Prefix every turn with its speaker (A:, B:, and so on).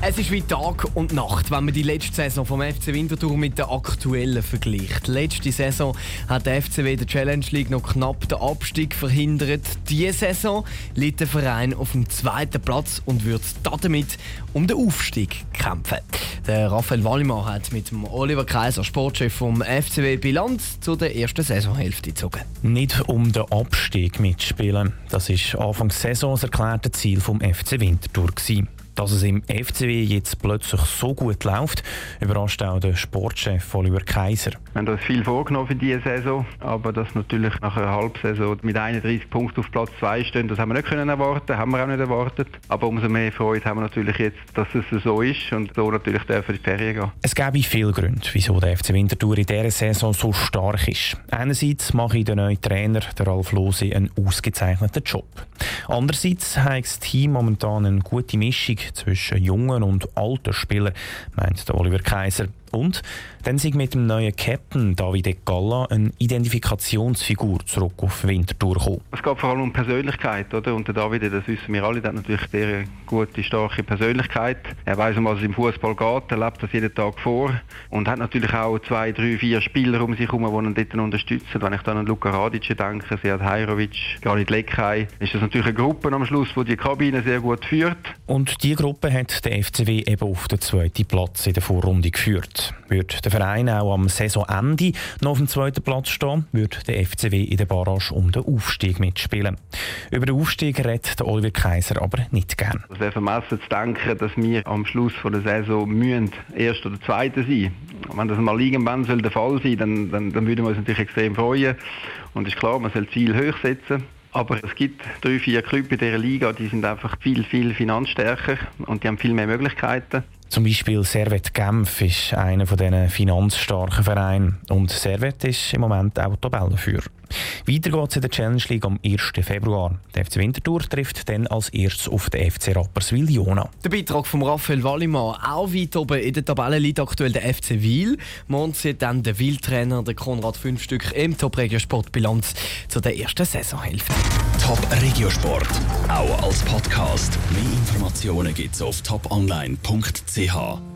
A: Es ist wie Tag und Nacht, wenn man die letzte Saison vom FC Winterthur mit der aktuellen vergleicht. Letzte Saison hat der FCW der Challenge League noch knapp den Abstieg verhindert. Diese Saison liegt der Verein auf dem zweiten Platz und wird damit um den Aufstieg kämpfen. Der Raphael Wallimann hat mit dem Oliver Kaiser, Sportchef vom FCW, Bilanz zu der ersten Saisonhälfte gezogen.
B: Nicht um den Abstieg mitspielen. Das ist Anfang Saison das erklärte Ziel vom FC Winterthur. Dass es im FCW jetzt plötzlich so gut läuft, überrascht auch der Sportchef Oliver Kaiser.
C: Wir haben uns viel vorgenommen für diese Saison, aber dass natürlich nach einer Halbsaison mit 31 Punkten auf Platz 2 stehen, das haben wir nicht können erwarten, haben wir auch nicht erwartet. Aber umso mehr Freude haben wir natürlich jetzt, dass es so ist und so natürlich dürfen in die Ferien gehen.
B: Es gäbe viele Gründe, wieso der FC Winterthur in dieser Saison so stark ist. Einerseits mache der neue Trainer, der Ralf Lose, einen ausgezeichneten Job. Andererseits hat das Team momentan eine gute Mischung zwischen jungen und alten Spielern, meint Oliver Kaiser. Und dann sind mit dem neuen Captain David Galla eine Identifikationsfigur zurück auf Winterthur gekommen.
C: Es geht vor allem um Persönlichkeit, oder? Und der David, das wissen wir alle, der hat natürlich eine sehr gute, starke Persönlichkeit. Er weiß, um was es im Fußball geht, er lebt das jeden Tag vor und hat natürlich auch zwei, drei, vier Spieler um sich herum, die ihn dort unterstützen. Wenn ich dann an Luka Radic denke, Sead Hajrovic, Granit Lekaj, ist das natürlich eine Gruppe am Schluss, die die Kabine sehr gut führt.
B: Und diese Gruppe hat der FCW eben auf den zweiten Platz in der Vorrunde geführt. Wird der Verein auch am Saisonende noch auf dem zweiten Platz stehen, wird der FCW in der Barrage um den Aufstieg mitspielen. Über den Aufstieg redet Oliver Kaiser aber nicht gern.
C: Es wäre vermessen zu denken, dass wir am Schluss der Saison müssen erst oder zweiter sein. Wenn das mal irgendwann soll der Fall sein, dann, dann, dann würden wir uns natürlich extrem freuen. Und es ist klar, man soll Ziel hoch setzen. Aber es gibt drei, vier Clubs in dieser Liga, die sind einfach viel, viel finanzstärker und die haben viel mehr Möglichkeiten.
B: Zum Beispiel Servet Genf ist einer von diesen finanzstarken Vereinen und Servet ist im Moment auch Tabellenführer. Weiter geht es in der Challenge League am 1. Februar. Der FC Winterthur trifft dann als erstes auf den FC Rapperswil-Jona.
A: Der Beitrag von Raphael Wallimann. Auch weit oben in der Tabelle liegt aktuell der FC Wil. Morgen sieht dann der Wil-Trainer, der Konrad Fünfstück, im Top Regiosport-Bilanz zu der ersten Saisonhälfte.
D: Top Regiosport, auch als Podcast. Mehr Informationen gibt's auf toponline.ch.